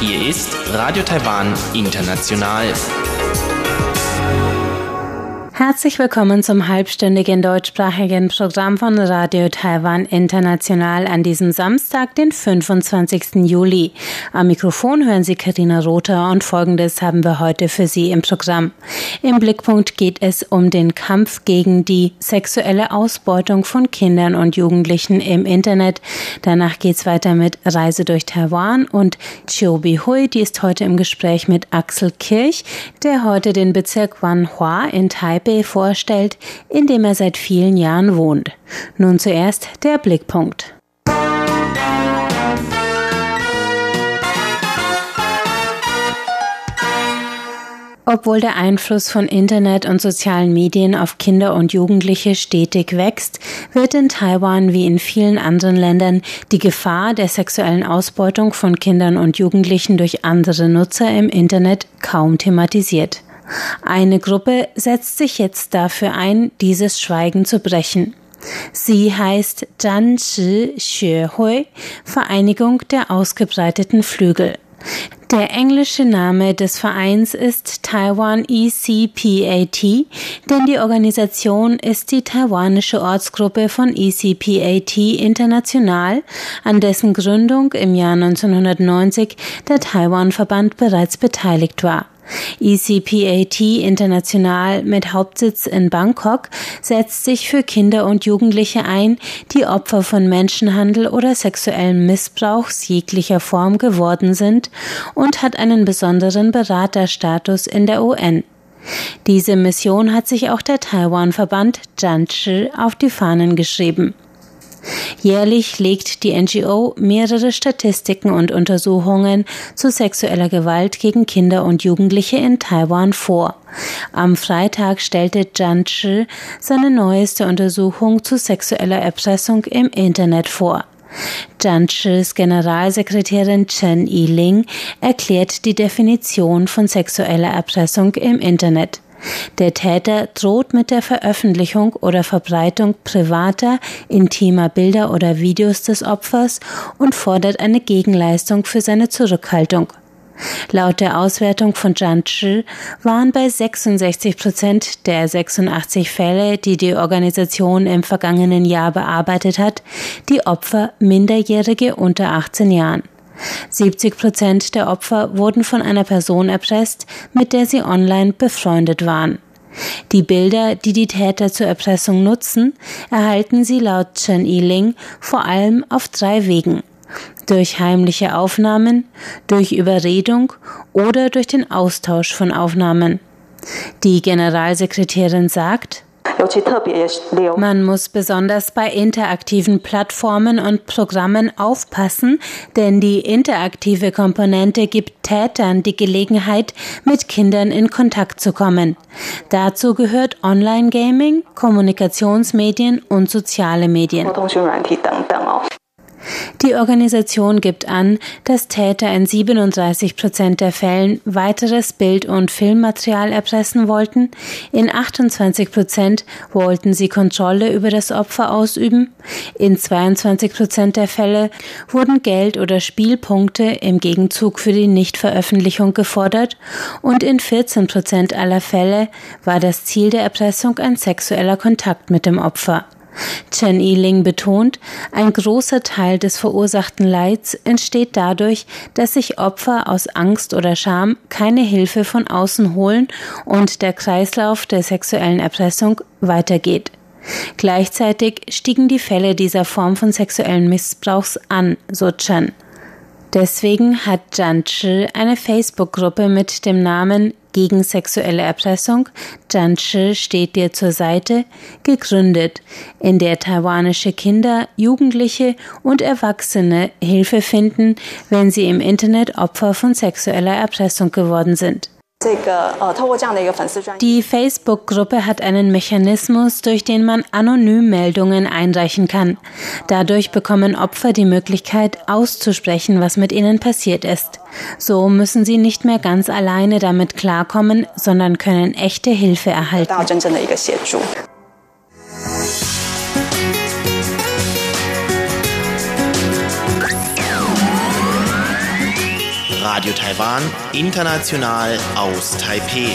Hier ist Radio Taiwan International. Herzlich willkommen zum halbstündigen deutschsprachigen Programm von Radio Taiwan International an diesem Samstag, den 25. Juli. Am Mikrofon hören Sie Karina Rother und Folgendes haben wir heute für Sie im Programm. Im Blickpunkt geht es um den Kampf gegen die sexuelle Ausbeutung von Kindern und Jugendlichen im Internet. Danach geht's weiter mit Reise durch Taiwan und Chiu Hui, die ist heute im Gespräch mit Axel Kirch, der heute den Bezirk Wanhua in Taipei Taipei vorstellt, in dem er seit vielen Jahren wohnt. Nun zuerst der Blickpunkt. Obwohl der Einfluss von Internet und sozialen Medien auf Kinder und Jugendliche stetig wächst, wird in Taiwan wie in vielen anderen Ländern die Gefahr der sexuellen Ausbeutung von Kindern und Jugendlichen durch andere Nutzer im Internet kaum thematisiert. Eine Gruppe setzt sich jetzt dafür ein, dieses Schweigen zu brechen. Sie heißt Zhan Shi Xue Vereinigung der ausgebreiteten Flügel. Der englische Name des Vereins ist Taiwan ECPAT, denn die Organisation ist die taiwanische Ortsgruppe von ECPAT International, an dessen Gründung im Jahr 1990 der Taiwan-Verband bereits beteiligt war. ECPAT International mit Hauptsitz in Bangkok setzt sich für Kinder und Jugendliche ein, die Opfer von Menschenhandel oder sexuellem Missbrauchs jeglicher Form geworden sind und hat einen besonderen Beraterstatus in der UN. Diese Mission hat sich auch der Taiwan-Verband Janchi auf die Fahnen geschrieben. Jährlich legt die NGO mehrere Statistiken und Untersuchungen zu sexueller Gewalt gegen Kinder und Jugendliche in Taiwan vor. Am Freitag stellte Zhan Chi seine neueste Untersuchung zu sexueller Erpressung im Internet vor. Zhan Chis Generalsekretärin Chen Yiling erklärt die Definition von sexueller Erpressung im Internet. Der Täter droht mit der Veröffentlichung oder Verbreitung privater, intimer Bilder oder Videos des Opfers und fordert eine Gegenleistung für seine Zurückhaltung. Laut der Auswertung von Zhan Chi waren bei 66 Prozent der 86 Fälle, die die Organisation im vergangenen Jahr bearbeitet hat, die Opfer Minderjährige unter 18 Jahren. 70 Prozent der Opfer wurden von einer Person erpresst, mit der sie online befreundet waren. Die Bilder, die die Täter zur Erpressung nutzen, erhalten sie laut Chen Yiling vor allem auf drei Wegen. Durch heimliche Aufnahmen, durch Überredung oder durch den Austausch von Aufnahmen. Die Generalsekretärin sagt, man muss besonders bei interaktiven Plattformen und Programmen aufpassen, denn die interaktive Komponente gibt Tätern die Gelegenheit, mit Kindern in Kontakt zu kommen. Dazu gehört Online-Gaming, Kommunikationsmedien und soziale Medien. Die Organisation gibt an, dass Täter in 37 Prozent der Fällen weiteres Bild- und Filmmaterial erpressen wollten, in 28 Prozent wollten sie Kontrolle über das Opfer ausüben, in 22 Prozent der Fälle wurden Geld oder Spielpunkte im Gegenzug für die Nichtveröffentlichung gefordert. Und in 14 Prozent aller Fälle war das Ziel der Erpressung ein sexueller Kontakt mit dem Opfer. Chen Yiling betont, ein großer Teil des verursachten Leids entsteht dadurch, dass sich Opfer aus Angst oder Scham keine Hilfe von außen holen und der Kreislauf der sexuellen Erpressung weitergeht. Gleichzeitig stiegen die Fälle dieser Form von sexuellen Missbrauchs an, so Chen. Deswegen hat Zhan Chi eine Facebook-Gruppe mit dem Namen gegen sexuelle Erpressung, Zhan Chi steht dir zur Seite, gegründet, in der taiwanische Kinder, Jugendliche und Erwachsene Hilfe finden, wenn sie im Internet Opfer von sexueller Erpressung geworden sind. Die Facebook-Gruppe hat einen Mechanismus, durch den man anonym Meldungen einreichen kann. Dadurch bekommen Opfer die Möglichkeit, auszusprechen, was mit ihnen passiert ist. So müssen sie nicht mehr ganz alleine damit klarkommen, sondern können echte Hilfe erhalten. Radio Taiwan, international aus Taipeh.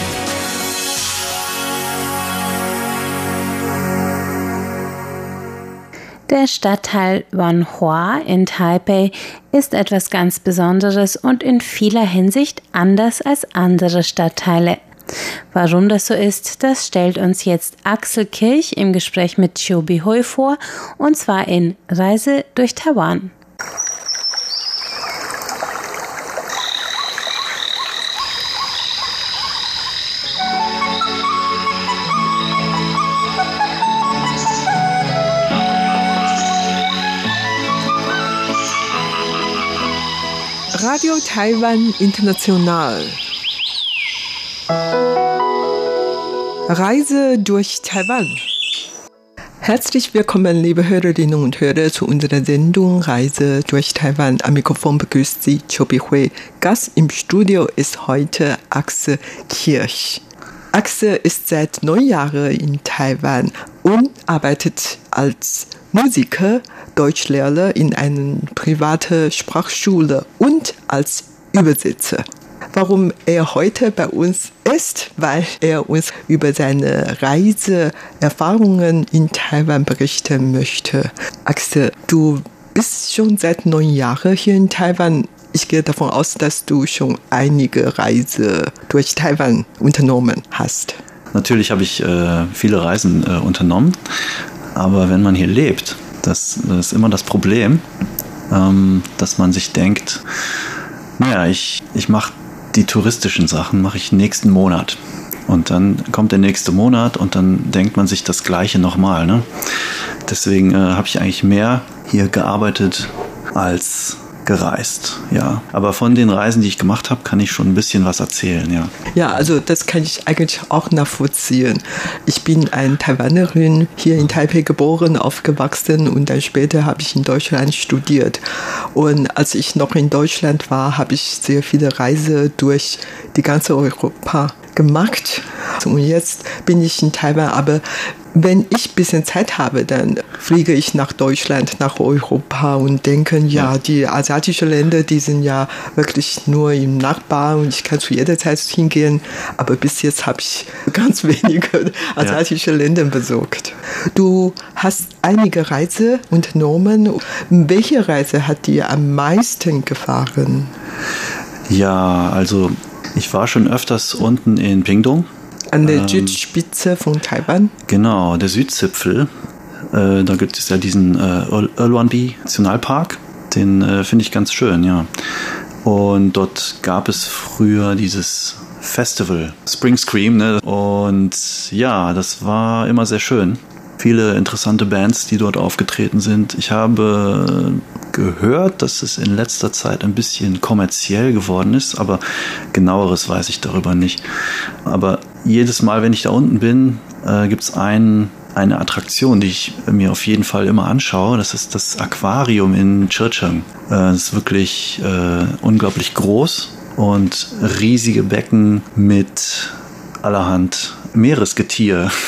Der Stadtteil Wanhua in Taipei ist etwas ganz Besonderes und in vieler Hinsicht anders als andere Stadtteile. Warum das so ist, das stellt uns jetzt Axel Kirch im Gespräch mit Chiu Bihui vor, und zwar in Reise durch Taiwan. Radio Taiwan International. Reise durch Taiwan. Herzlich willkommen, liebe Hörerinnen und Hörer, zu unserer Sendung Reise durch Taiwan. Am Mikrofon begrüßt Sie Chobi Hui. Gast im Studio ist heute Axel Kirch. Axel ist seit neun Jahren in Taiwan und arbeitet als Musiker, Deutschlehrer in einer privaten Sprachschule und als Übersetzer. Warum er heute bei uns ist, weil er uns über seine Reiseerfahrungen in Taiwan berichten möchte. Axel, du bist schon seit neun Jahren hier in Taiwan. Ich gehe davon aus, dass du schon einige Reisen durch Taiwan unternommen hast. Natürlich habe ich äh, viele Reisen äh, unternommen, aber wenn man hier lebt, das, das ist immer das Problem, ähm, dass man sich denkt, naja, ich, ich mache die touristischen Sachen, mache ich nächsten Monat. Und dann kommt der nächste Monat und dann denkt man sich das Gleiche nochmal. Ne? Deswegen äh, habe ich eigentlich mehr hier gearbeitet als gereist, ja. Aber von den Reisen, die ich gemacht habe, kann ich schon ein bisschen was erzählen, ja. Ja, also das kann ich eigentlich auch nachvollziehen. Ich bin eine Taiwanerin, hier in Taipei geboren, aufgewachsen und dann später habe ich in Deutschland studiert. Und als ich noch in Deutschland war, habe ich sehr viele Reisen durch die ganze Europa gemacht. Und jetzt bin ich in Taiwan, aber wenn ich ein bisschen Zeit habe, dann fliege ich nach Deutschland, nach Europa und denke, ja, die asiatischen Länder, die sind ja wirklich nur im Nachbar und ich kann zu jeder Zeit hingehen. Aber bis jetzt habe ich ganz wenige asiatische ja. Länder besucht. Du hast einige Reise unternommen. Welche Reise hat dir am meisten gefahren? Ja, also ich war schon öfters unten in Pingdong an der ähm, Südspitze von Taiwan? Genau, der Südzipfel. Äh, da gibt es ja diesen äh, Erluanbi Nationalpark. Den äh, finde ich ganz schön, ja. Und dort gab es früher dieses Festival, Spring Scream. Ne? Und ja, das war immer sehr schön. Viele interessante Bands, die dort aufgetreten sind. Ich habe gehört, dass es in letzter Zeit ein bisschen kommerziell geworden ist, aber genaueres weiß ich darüber nicht. Aber jedes Mal, wenn ich da unten bin, äh, gibt es ein, eine Attraktion, die ich mir auf jeden Fall immer anschaue. Das ist das Aquarium in Churchill. Äh, das ist wirklich äh, unglaublich groß und riesige Becken mit allerhand Meeresgetier.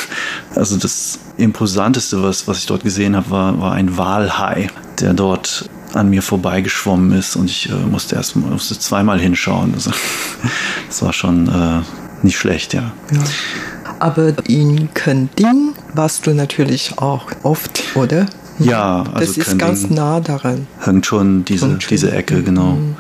Also das Imposanteste, was, was ich dort gesehen habe, war, war ein Walhai, der dort an mir vorbeigeschwommen ist und ich äh, musste erst musste zweimal hinschauen. Also, das war schon äh, nicht schlecht, ja. ja. Aber in Kending warst du natürlich auch oft, oder? Ja, also das ist Kending ganz nah daran. Hängt schon diese, diese Ecke, genau. Mhm.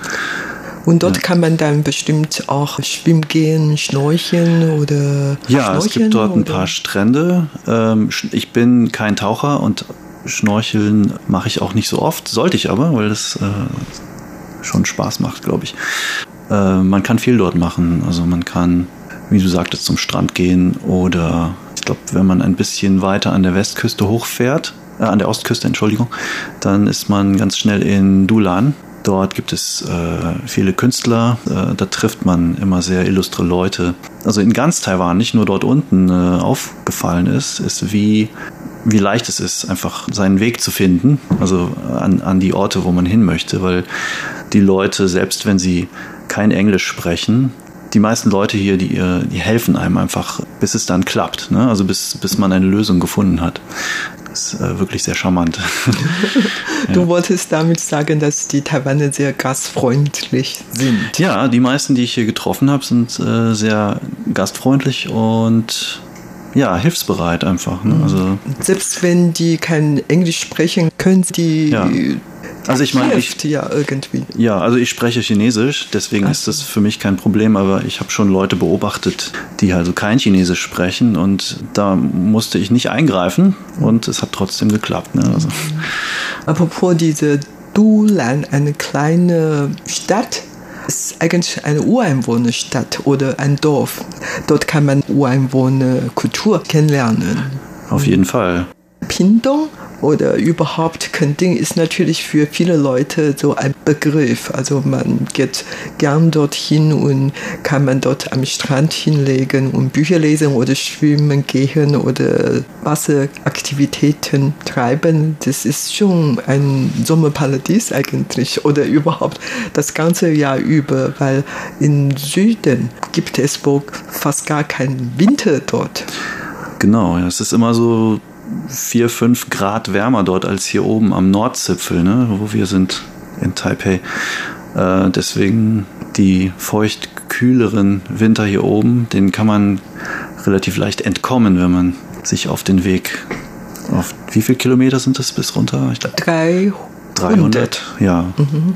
Und dort ja. kann man dann bestimmt auch schwimmen gehen, schnorcheln oder. Ja, es gibt dort ein paar Strände. Ähm, ich bin kein Taucher und Schnorcheln mache ich auch nicht so oft, sollte ich aber, weil das äh, schon Spaß macht, glaube ich. Äh, man kann viel dort machen. Also man kann wie du sagtest, zum Strand gehen oder ich glaube, wenn man ein bisschen weiter an der Westküste hochfährt, äh, an der Ostküste, Entschuldigung, dann ist man ganz schnell in Dulan. Dort gibt es äh, viele Künstler, äh, da trifft man immer sehr illustre Leute. Also in ganz Taiwan, nicht nur dort unten äh, aufgefallen ist, ist wie, wie leicht es ist, einfach seinen Weg zu finden, also an, an die Orte, wo man hin möchte, weil die Leute, selbst wenn sie kein Englisch sprechen, die meisten Leute hier, die, die helfen einem einfach, bis es dann klappt. Ne? Also bis, bis man eine Lösung gefunden hat. ist äh, wirklich sehr charmant. du ja. wolltest damit sagen, dass die Taiwaner sehr gastfreundlich sind. Ja, die meisten, die ich hier getroffen habe, sind äh, sehr gastfreundlich und ja, hilfsbereit einfach. Ne? Also, Selbst wenn die kein Englisch sprechen, können die ja. Also ich meine, ich, ja irgendwie. Ja, also ich spreche Chinesisch, deswegen ist das für mich kein Problem, aber ich habe schon Leute beobachtet, die also kein Chinesisch sprechen und da musste ich nicht eingreifen und es hat trotzdem geklappt. Ne? Also. Apropos diese Dulan, eine kleine Stadt, ist eigentlich eine Ureinwohnerstadt oder ein Dorf. Dort kann man Ureinwohnerkultur kennenlernen. Auf jeden Fall. Pindong oder überhaupt Kending ist natürlich für viele Leute so ein Begriff. Also man geht gern dorthin und kann man dort am Strand hinlegen und Bücher lesen oder schwimmen gehen oder Wasseraktivitäten treiben. Das ist schon ein Sommerparadies eigentlich oder überhaupt das ganze Jahr über, weil im Süden gibt es wohl fast gar keinen Winter dort. Genau, ja, es ist immer so vier, fünf Grad wärmer dort als hier oben am Nordzipfel, ne, wo wir sind in Taipei. Äh, deswegen die feucht kühleren Winter hier oben, den kann man relativ leicht entkommen, wenn man sich auf den Weg auf wie viele Kilometer sind das bis runter? Ich glaub, 300. 300, ja. Mhm.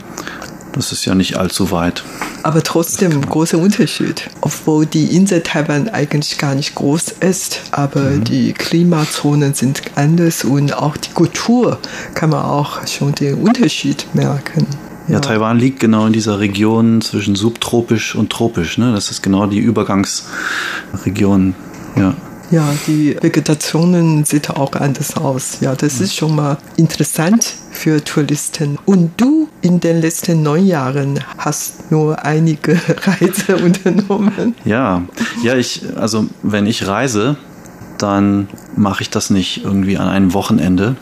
Das ist ja nicht allzu weit. Aber trotzdem großer Unterschied. Obwohl die Insel Taiwan eigentlich gar nicht groß ist, aber mhm. die Klimazonen sind anders und auch die Kultur kann man auch schon den Unterschied merken. Ja, ja, Taiwan liegt genau in dieser Region zwischen subtropisch und tropisch. Ne? Das ist genau die Übergangsregion. Ja. Ja, die Vegetationen sieht auch anders aus. Ja, das ist schon mal interessant für Touristen. Und du in den letzten neun Jahren hast nur einige Reise unternommen. Ja, ja, ich, also wenn ich reise, dann mache ich das nicht irgendwie an einem Wochenende.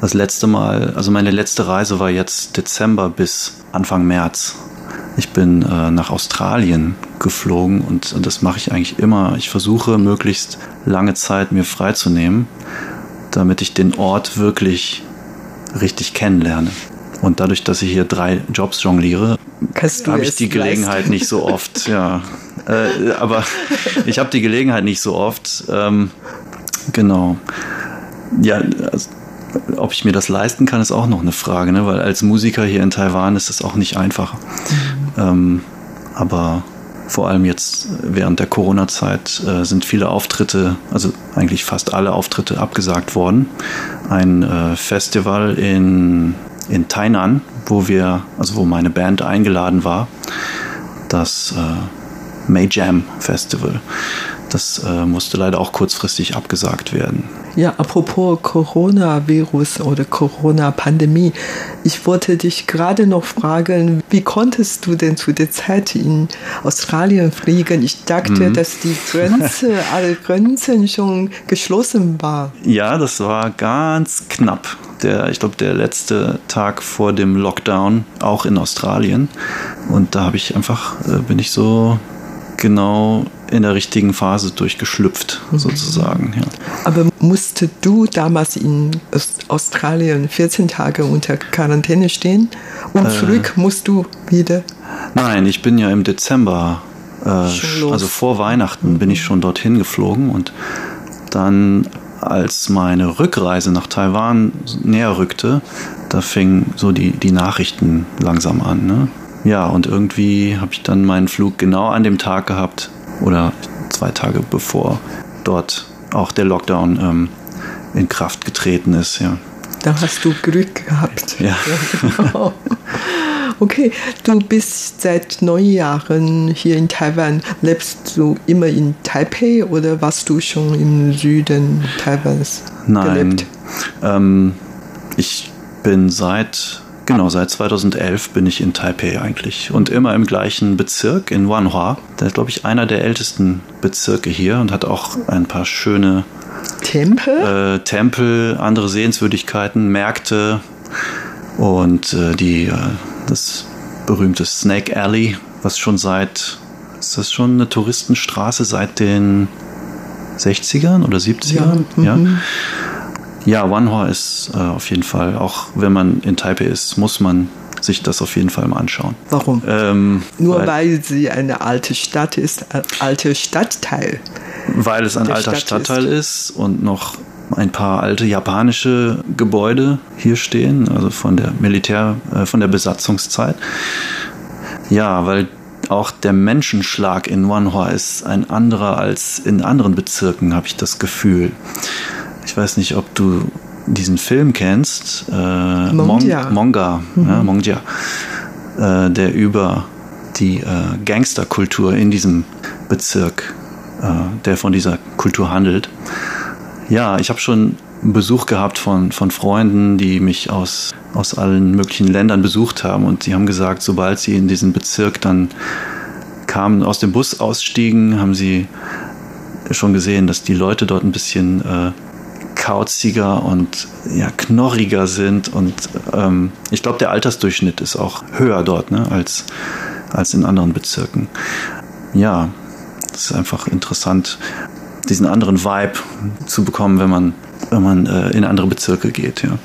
Das letzte Mal, also meine letzte Reise war jetzt Dezember bis Anfang März. Ich bin äh, nach Australien geflogen und, und das mache ich eigentlich immer. Ich versuche möglichst lange Zeit mir freizunehmen, damit ich den Ort wirklich richtig kennenlerne. Und dadurch, dass ich hier drei Jobs jongliere, habe ich die Gelegenheit leisten? nicht so oft. Ja, äh, aber ich habe die Gelegenheit nicht so oft. Ähm, genau. Ja, also, ob ich mir das leisten kann, ist auch noch eine Frage, ne? weil als Musiker hier in Taiwan ist es auch nicht einfach. Mhm. Ähm, aber vor allem jetzt während der Corona-Zeit äh, sind viele Auftritte, also eigentlich fast alle Auftritte abgesagt worden. Ein äh, Festival in, in Tainan, wo wir, also wo meine Band eingeladen war, das äh, May Jam Festival. Das äh, musste leider auch kurzfristig abgesagt werden. Ja, apropos Coronavirus oder Corona-Pandemie. Ich wollte dich gerade noch fragen, wie konntest du denn zu der Zeit in Australien fliegen? Ich dachte, mhm. dass die Grenze, alle Grenzen schon geschlossen waren. Ja, das war ganz knapp. Der, ich glaube, der letzte Tag vor dem Lockdown, auch in Australien. Und da habe ich einfach, äh, bin ich so genau in der richtigen Phase durchgeschlüpft, mhm. sozusagen. Ja. Aber musstest du damals in Australien 14 Tage unter Quarantäne stehen und äh, zurück musst du wieder? Nein, ich bin ja im Dezember, äh, also vor Weihnachten, mhm. bin ich schon dorthin geflogen und dann als meine Rückreise nach Taiwan näher rückte, da fingen so die, die Nachrichten langsam an. Ne? Ja, und irgendwie habe ich dann meinen Flug genau an dem Tag gehabt oder zwei Tage bevor dort auch der Lockdown ähm, in Kraft getreten ist. Ja. Da hast du Glück gehabt. Ja. ja genau. Okay, du bist seit neun Jahren hier in Taiwan. Lebst du immer in Taipei oder warst du schon im Süden Taiwans Nein, gelebt? Ähm, ich bin seit Genau, seit 2011 bin ich in Taipei eigentlich und immer im gleichen Bezirk in Wanhua. Der ist, glaube ich, einer der ältesten Bezirke hier und hat auch ein paar schöne Tempel, äh, Tempel andere Sehenswürdigkeiten, Märkte und äh, die, äh, das berühmte Snake Alley, was schon seit, ist das schon eine Touristenstraße seit den 60ern oder 70ern? Ja. Mhm. Ja. Wanhua ist äh, auf jeden Fall, auch wenn man in Taipei ist, muss man sich das auf jeden Fall mal anschauen. Warum? Ähm, Nur weil, weil, sie eine alte Stadt ist, ein alter Stadtteil. Weil es ein alter Stadt Stadtteil ist. ist und noch ein paar alte japanische Gebäude hier stehen, also von der Militär, äh, von der Besatzungszeit. Ja, weil auch der Menschenschlag in Wanhua ist ein anderer als in anderen Bezirken, habe ich das Gefühl. Ich weiß nicht, ob du diesen Film kennst, äh, Monga, Monga, mhm. ja, Monga äh, der über die äh, Gangsterkultur in diesem Bezirk, äh, der von dieser Kultur handelt. Ja, ich habe schon Besuch gehabt von, von Freunden, die mich aus, aus allen möglichen Ländern besucht haben und sie haben gesagt, sobald sie in diesen Bezirk dann kamen, aus dem Bus ausstiegen, haben sie schon gesehen, dass die Leute dort ein bisschen äh, kauziger und ja, knorriger sind. Und ähm, ich glaube, der Altersdurchschnitt ist auch höher dort ne, als, als in anderen Bezirken. Ja, es ist einfach interessant, diesen anderen Vibe zu bekommen, wenn man, wenn man äh, in andere Bezirke geht. Ja.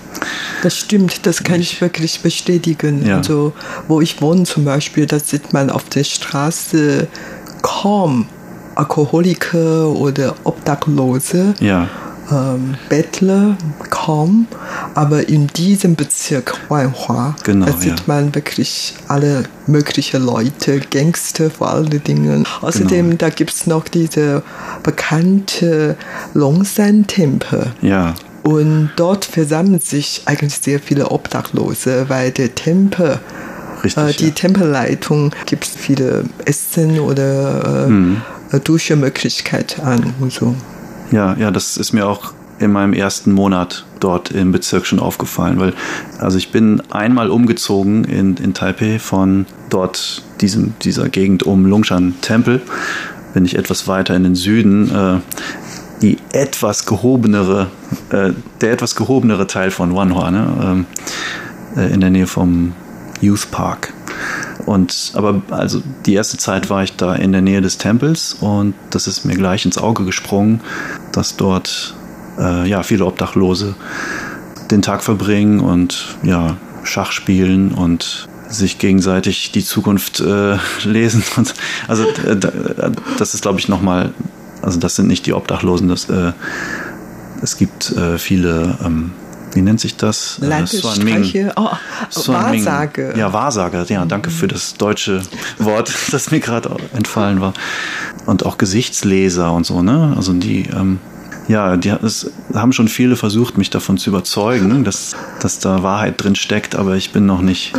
Das stimmt, das kann ich wirklich bestätigen. Ja. Also, wo ich wohne zum Beispiel, da sieht man auf der Straße kaum Alkoholiker oder Obdachlose. Ja ähm, Bettler kaum, aber in diesem Bezirk Wanhua, genau, da sieht ja. man wirklich alle möglichen Leute, Gangster vor allen Dingen. Außerdem, genau. da gibt es noch diese bekannte Longsan-Tempel. Ja. Und dort versammeln sich eigentlich sehr viele Obdachlose, weil der Tempel Richtig, äh, die ja. Tempelleitung gibt viele Essen oder äh, mhm. Duschemöglichkeit an und so. Ja, ja, das ist mir auch in meinem ersten Monat dort im Bezirk schon aufgefallen, weil also ich bin einmal umgezogen in, in Taipei von dort diesem, dieser Gegend um Lungshan Tempel, bin ich etwas weiter in den Süden, äh, die etwas gehobenere, äh, der etwas gehobenere Teil von Wanhua, ne? äh, in der Nähe vom Youth Park. Und aber also die erste Zeit war ich da in der Nähe des Tempels und das ist mir gleich ins Auge gesprungen, dass dort äh, ja viele Obdachlose den Tag verbringen und ja Schach spielen und sich gegenseitig die Zukunft äh, lesen. Und, also äh, das ist glaube ich nochmal, also das sind nicht die Obdachlosen, das, äh, es gibt äh, viele ähm, wie nennt sich das? Äh, Landesstreiche, oh, Wahrsage. Ja, Wahrsage, ja, danke für das deutsche Wort, das mir gerade entfallen war. Und auch Gesichtsleser und so, ne? Also die, ähm, ja, die es haben schon viele versucht, mich davon zu überzeugen, dass, dass da Wahrheit drin steckt, aber ich bin noch nicht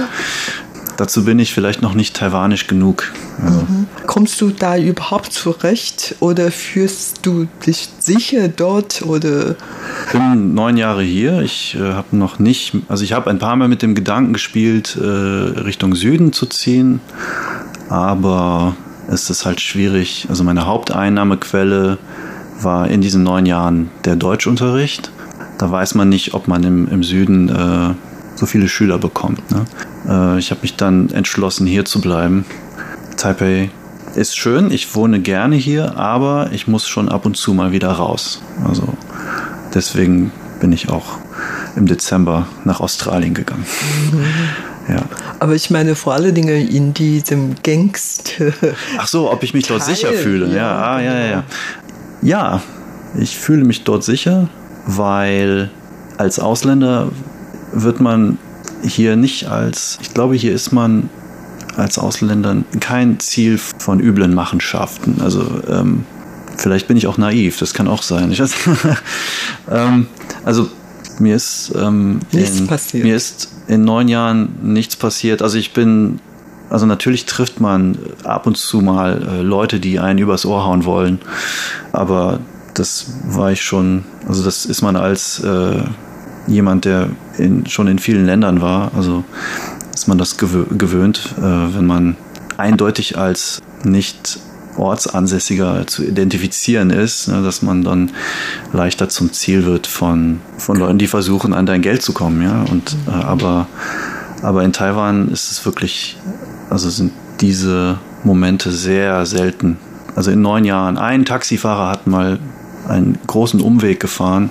Dazu bin ich vielleicht noch nicht taiwanisch genug. Also. Mhm. Kommst du da überhaupt zurecht oder fühlst du dich sicher dort oder? Ich bin neun Jahre hier. Ich äh, habe noch nicht, also ich habe ein paar Mal mit dem Gedanken gespielt, äh, Richtung Süden zu ziehen, aber es ist halt schwierig. Also meine Haupteinnahmequelle war in diesen neun Jahren der Deutschunterricht. Da weiß man nicht, ob man im, im Süden äh, so viele Schüler bekommt. Ne? Äh, ich habe mich dann entschlossen, hier zu bleiben. Taipei ist schön, ich wohne gerne hier, aber ich muss schon ab und zu mal wieder raus. Also deswegen bin ich auch im Dezember nach Australien gegangen. Mhm. Ja. Aber ich meine vor allen Dingen in diesem Gangster. Ach so, ob ich mich dort Teil, sicher fühle. Ja, ja, ah, ja, ja, ja. Ja, ich fühle mich dort sicher, weil als Ausländer wird man hier nicht als, ich glaube, hier ist man als Ausländer kein Ziel von üblen Machenschaften. Also ähm, vielleicht bin ich auch naiv, das kann auch sein. Ich weiß, ähm, also mir ist, ähm, in, passiert. mir ist in neun Jahren nichts passiert. Also ich bin, also natürlich trifft man ab und zu mal äh, Leute, die einen übers Ohr hauen wollen, aber das war ich schon, also das ist man als äh, jemand, der in, schon in vielen Ländern war. Also ist man das gewö gewöhnt, äh, wenn man eindeutig als nicht Ortsansässiger zu identifizieren ist, ne, dass man dann leichter zum Ziel wird von, von Leuten, die versuchen, an dein Geld zu kommen. Ja? Und, äh, aber, aber in Taiwan ist es wirklich, also sind diese Momente sehr selten. Also in neun Jahren, ein Taxifahrer hat mal einen großen Umweg gefahren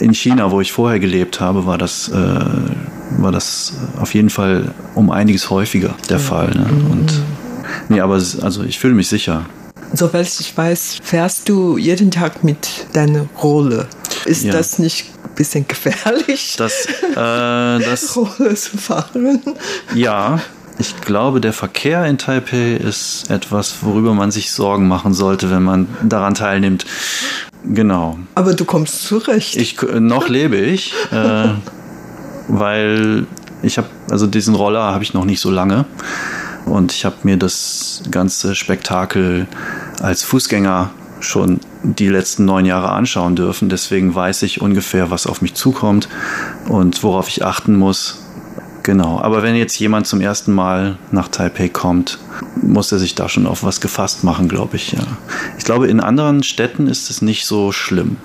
in China, wo ich vorher gelebt habe, war das, äh, war das auf jeden Fall um einiges häufiger der Fall. Ne? Und nee, aber also ich fühle mich sicher. Soweit ich weiß, fährst du jeden Tag mit deiner Rolle. Ist ja. das nicht ein bisschen gefährlich? Das, äh, das Rolle zu fahren? Ja, ich glaube, der Verkehr in Taipei ist etwas, worüber man sich Sorgen machen sollte, wenn man daran teilnimmt. Genau. Aber du kommst zurecht. Ich, noch lebe ich, äh, weil ich habe, also diesen Roller habe ich noch nicht so lange. Und ich habe mir das ganze Spektakel als Fußgänger schon die letzten neun Jahre anschauen dürfen. Deswegen weiß ich ungefähr, was auf mich zukommt und worauf ich achten muss. Genau, aber wenn jetzt jemand zum ersten Mal nach Taipei kommt, muss er sich da schon auf was gefasst machen, glaube ich. Ja. Ich glaube, in anderen Städten ist es nicht so schlimm.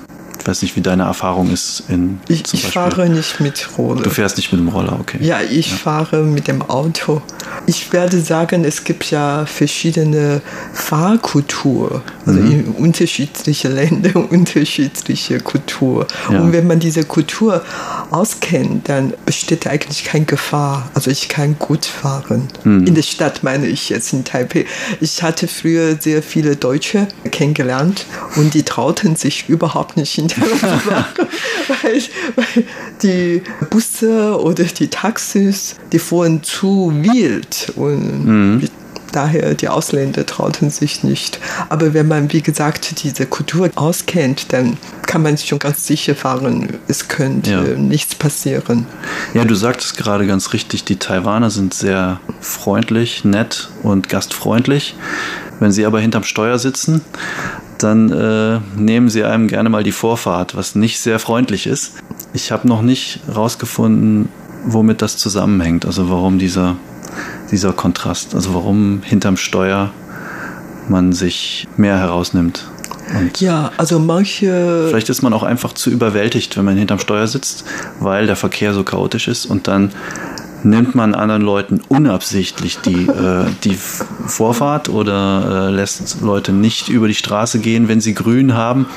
Ich weiß nicht, wie deine Erfahrung ist in. Ich, ich fahre nicht mit Roller. Du fährst nicht mit dem Roller, okay. Ja, ich ja. fahre mit dem Auto. Ich werde sagen, es gibt ja verschiedene Fahrkultur. Also mhm. in unterschiedliche Länder, unterschiedliche Kultur. Ja. Und wenn man diese Kultur auskennt, dann besteht eigentlich keine Gefahr. Also ich kann gut fahren. Mhm. In der Stadt meine ich jetzt in Taipei. Ich hatte früher sehr viele Deutsche kennengelernt und die trauten sich überhaupt nicht in weil, weil die Busse oder die Taxis, die fuhren zu wild und mhm. daher die Ausländer trauten sich nicht. Aber wenn man, wie gesagt, diese Kultur auskennt, dann kann man schon ganz sicher fahren, es könnte ja. nichts passieren. Ja, du sagtest gerade ganz richtig, die Taiwaner sind sehr freundlich, nett und gastfreundlich. Wenn sie aber hinterm Steuer sitzen, dann äh, nehmen sie einem gerne mal die Vorfahrt, was nicht sehr freundlich ist. Ich habe noch nicht rausgefunden, womit das zusammenhängt, also warum dieser, dieser Kontrast, also warum hinterm Steuer man sich mehr herausnimmt. Und ja, also manche. Vielleicht ist man auch einfach zu überwältigt, wenn man hinterm Steuer sitzt, weil der Verkehr so chaotisch ist und dann nimmt man anderen Leuten unabsichtlich die, äh, die Vorfahrt oder äh, lässt Leute nicht über die Straße gehen, wenn sie grün haben.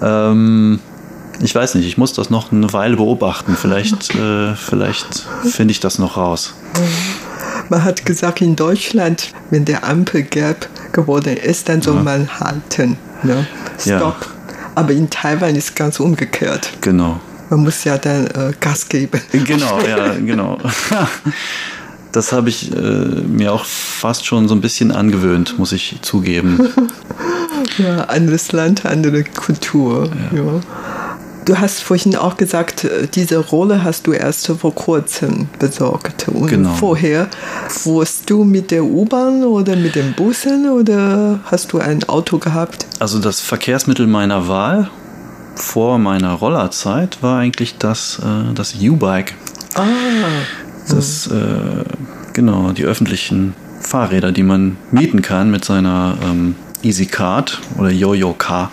Ähm, ich weiß nicht, ich muss das noch eine Weile beobachten. Vielleicht, äh, vielleicht finde ich das noch raus. Man hat gesagt, in Deutschland, wenn der Ampel gelb geworden ist, dann soll ja. man halten. Ne? Stop. Ja. Aber in Taiwan ist es ganz umgekehrt. Genau man muss ja dann äh, Gas geben. Genau, ja, genau. Das habe ich äh, mir auch fast schon so ein bisschen angewöhnt, muss ich zugeben. ja, anderes Land, andere Kultur. Ja. ja. Du hast vorhin auch gesagt, äh, diese Rolle hast du erst vor kurzem besorgt. Und genau. vorher fuhrst du mit der U-Bahn oder mit den Bussen oder hast du ein Auto gehabt? Also das Verkehrsmittel meiner Wahl vor meiner Rollerzeit war eigentlich das, äh, das U-Bike. Ah. Das, äh, genau, die öffentlichen Fahrräder, die man mieten kann mit seiner ähm, Easy Card oder Yo-Yo Car.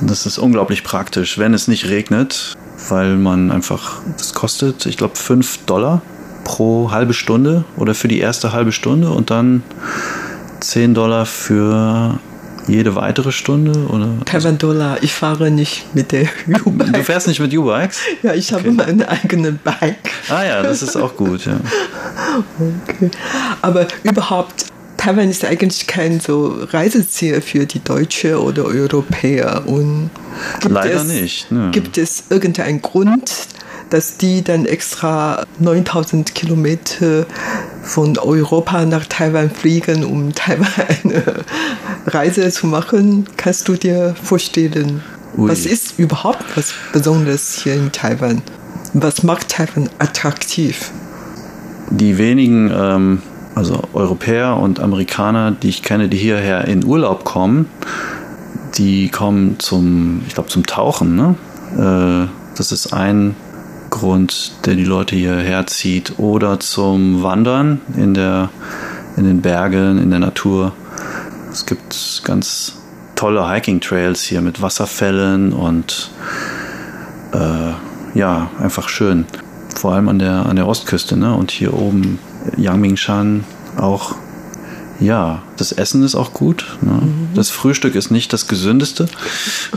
Das ist unglaublich praktisch, wenn es nicht regnet, weil man einfach, das kostet, ich glaube, 5 Dollar pro halbe Stunde oder für die erste halbe Stunde und dann 10 Dollar für jede weitere Stunde? Oder? Tavandola, ich fahre nicht mit der U-Bike. Du fährst nicht mit U-Bikes? Ja, ich okay. habe meine eigene Bike. Ah ja, das ist auch gut, ja. Okay. Aber überhaupt, Taiwan ist eigentlich kein so Reiseziel für die Deutsche oder Europäer. Und Leider es, nicht. Ne. Gibt es irgendeinen Grund, dass die dann extra 9000 Kilometer von Europa nach Taiwan fliegen, um Taiwan eine Reise zu machen. Kannst du dir vorstellen, Ui. was ist überhaupt was Besonderes hier in Taiwan? Was macht Taiwan attraktiv? Die wenigen ähm, also Europäer und Amerikaner, die ich kenne, die hierher in Urlaub kommen, die kommen zum, ich glaube, zum Tauchen. Ne? Äh, das ist ein Grund, der die Leute hierher zieht, oder zum Wandern in, der, in den Bergen, in der Natur. Es gibt ganz tolle Hiking-Trails hier mit Wasserfällen und äh, ja, einfach schön. Vor allem an der, an der Ostküste ne? und hier oben Yangmingshan auch Ja, das Essen ist auch gut. Ne? Mhm. Das Frühstück ist nicht das gesündeste,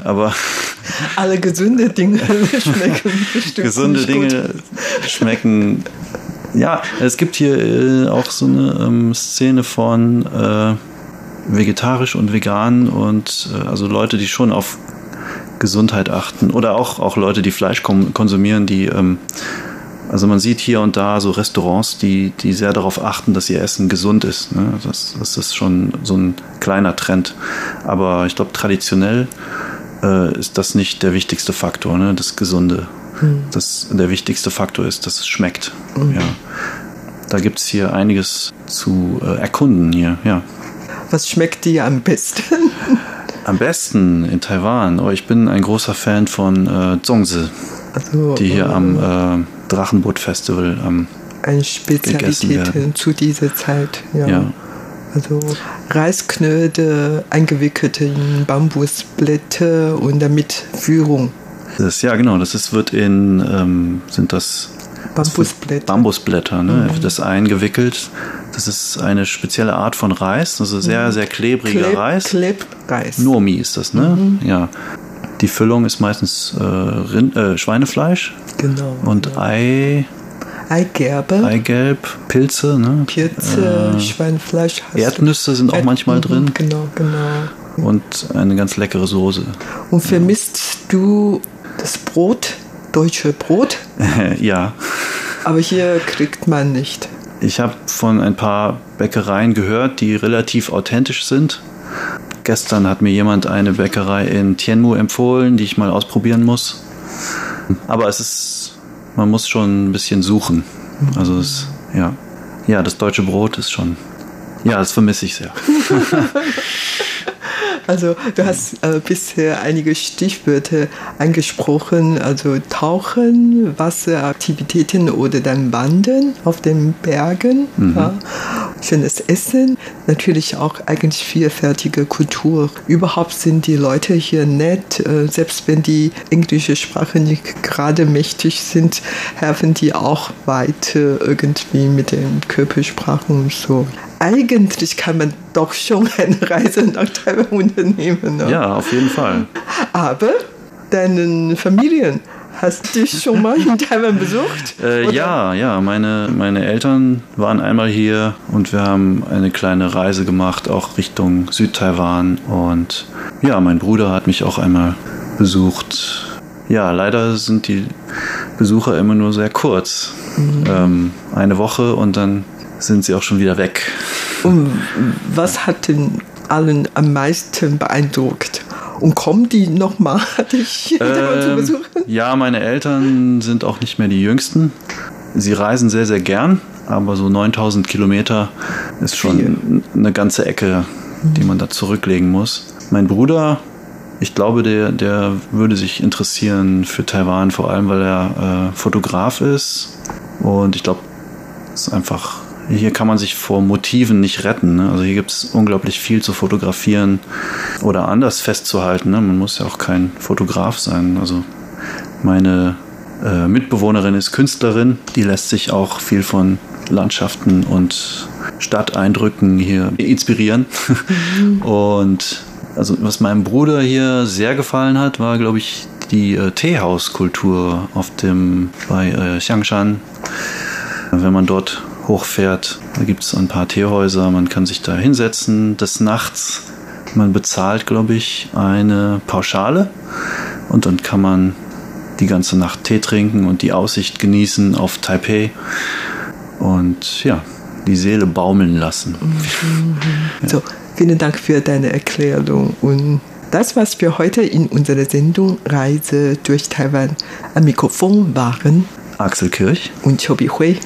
aber alle gesunde Dinge schmecken. gesunde Dinge gut. schmecken. Ja, es gibt hier äh, auch so eine ähm, Szene von äh, vegetarisch und vegan und äh, also Leute, die schon auf Gesundheit achten oder auch auch Leute, die Fleisch konsumieren, die ähm, also man sieht hier und da so Restaurants, die, die sehr darauf achten, dass ihr Essen gesund ist. Ne? Das, das ist schon so ein kleiner Trend. Aber ich glaube, traditionell äh, ist das nicht der wichtigste Faktor, ne? das Gesunde. Mhm. Das, der wichtigste Faktor ist, dass es schmeckt. Mhm. Ja. Da gibt es hier einiges zu äh, erkunden hier, ja. Was schmeckt dir am besten? Am besten in Taiwan. Oh, ich bin ein großer Fan von äh, Zongzi, also, die hier am äh, Drachenboot-Festival ähm, Eine Spezialität zu dieser Zeit, ja. ja. Also Reisknödel eingewickelt in Bambusblätter und damit Führung. Das, ja, genau. Das ist, wird in, ähm, sind das Bambusblätter. Bambusblätter, ne? Mhm. Das eingewickelt. Das ist eine spezielle Art von Reis. Also sehr, mhm. sehr klebriger Kleb, Reis. Klebreis. Nomi ist das, ne? Mhm. Ja. Die Füllung ist meistens äh, Rind, äh, Schweinefleisch. Genau. Und genau. Ei. Eigelbe. Eigelb, Pilze, ne? Pilze, äh, Schweinefleisch. Erdnüsse sind auch manchmal drin. Genau, genau. Und eine ganz leckere Soße. Und vermisst du das Brot, deutsche Brot? ja. Aber hier kriegt man nicht. Ich habe von ein paar Bäckereien gehört, die relativ authentisch sind. Gestern hat mir jemand eine Bäckerei in Tianmu empfohlen, die ich mal ausprobieren muss. Aber es ist, man muss schon ein bisschen suchen. Also es, ja, ja, das deutsche Brot ist schon, ja, das vermisse ich sehr. Also du hast äh, bisher einige Stichwörter angesprochen, also Tauchen, Wasseraktivitäten oder dann Wandern auf den Bergen, mhm. ja. schönes Essen, natürlich auch eigentlich vielfältige Kultur. Überhaupt sind die Leute hier nett, äh, selbst wenn die englische Sprache nicht gerade mächtig sind, helfen die auch weiter irgendwie mit den Körpersprachen und so eigentlich kann man doch schon eine Reise nach Taiwan unternehmen. Ne? Ja, auf jeden Fall. Aber deine Familien Hast du dich schon mal in Taiwan besucht? Äh, ja, ja. Meine, meine Eltern waren einmal hier und wir haben eine kleine Reise gemacht, auch Richtung Südtaiwan. Und ja, mein Bruder hat mich auch einmal besucht. Ja, leider sind die Besucher immer nur sehr kurz. Mhm. Ähm, eine Woche und dann sind sie auch schon wieder weg. Und was hat den allen am meisten beeindruckt? Und kommen die nochmal dich ähm, zu besuchen? Ja, meine Eltern sind auch nicht mehr die Jüngsten. Sie reisen sehr, sehr gern, aber so 9000 Kilometer ist schon Viel. eine ganze Ecke, die man da zurücklegen muss. Mein Bruder, ich glaube, der, der würde sich interessieren für Taiwan, vor allem weil er äh, Fotograf ist. Und ich glaube, es ist einfach hier kann man sich vor Motiven nicht retten. Ne? Also hier gibt es unglaublich viel zu fotografieren oder anders festzuhalten. Ne? Man muss ja auch kein Fotograf sein. Also meine äh, Mitbewohnerin ist Künstlerin, die lässt sich auch viel von Landschaften und Stadteindrücken hier inspirieren. Mhm. und also was meinem Bruder hier sehr gefallen hat, war, glaube ich, die äh, Teehauskultur auf dem bei äh, Xiangshan. Wenn man dort hochfährt. Da gibt es ein paar Teehäuser, man kann sich da hinsetzen des Nachts. Man bezahlt, glaube ich, eine Pauschale und dann kann man die ganze Nacht Tee trinken und die Aussicht genießen auf Taipei und ja, die Seele baumeln lassen. Mhm. So, vielen Dank für deine Erklärung und das war's für heute in unserer Sendung Reise durch Taiwan. Am Mikrofon waren Axel Kirch und Chobi Hui.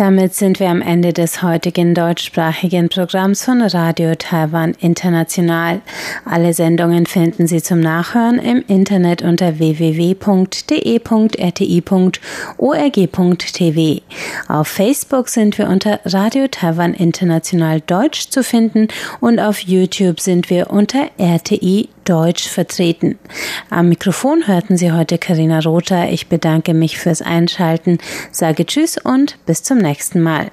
Damit sind wir am Ende des heutigen deutschsprachigen Programms von Radio Taiwan International. Alle Sendungen finden Sie zum Nachhören im Internet unter www.de.rti.org.tv. Auf Facebook sind wir unter Radio Taiwan International Deutsch zu finden und auf YouTube sind wir unter RTI Deutsch vertreten. Am Mikrofon hörten Sie heute Karina Rother. Ich bedanke mich fürs Einschalten, sage Tschüss und bis zum nächsten Mal.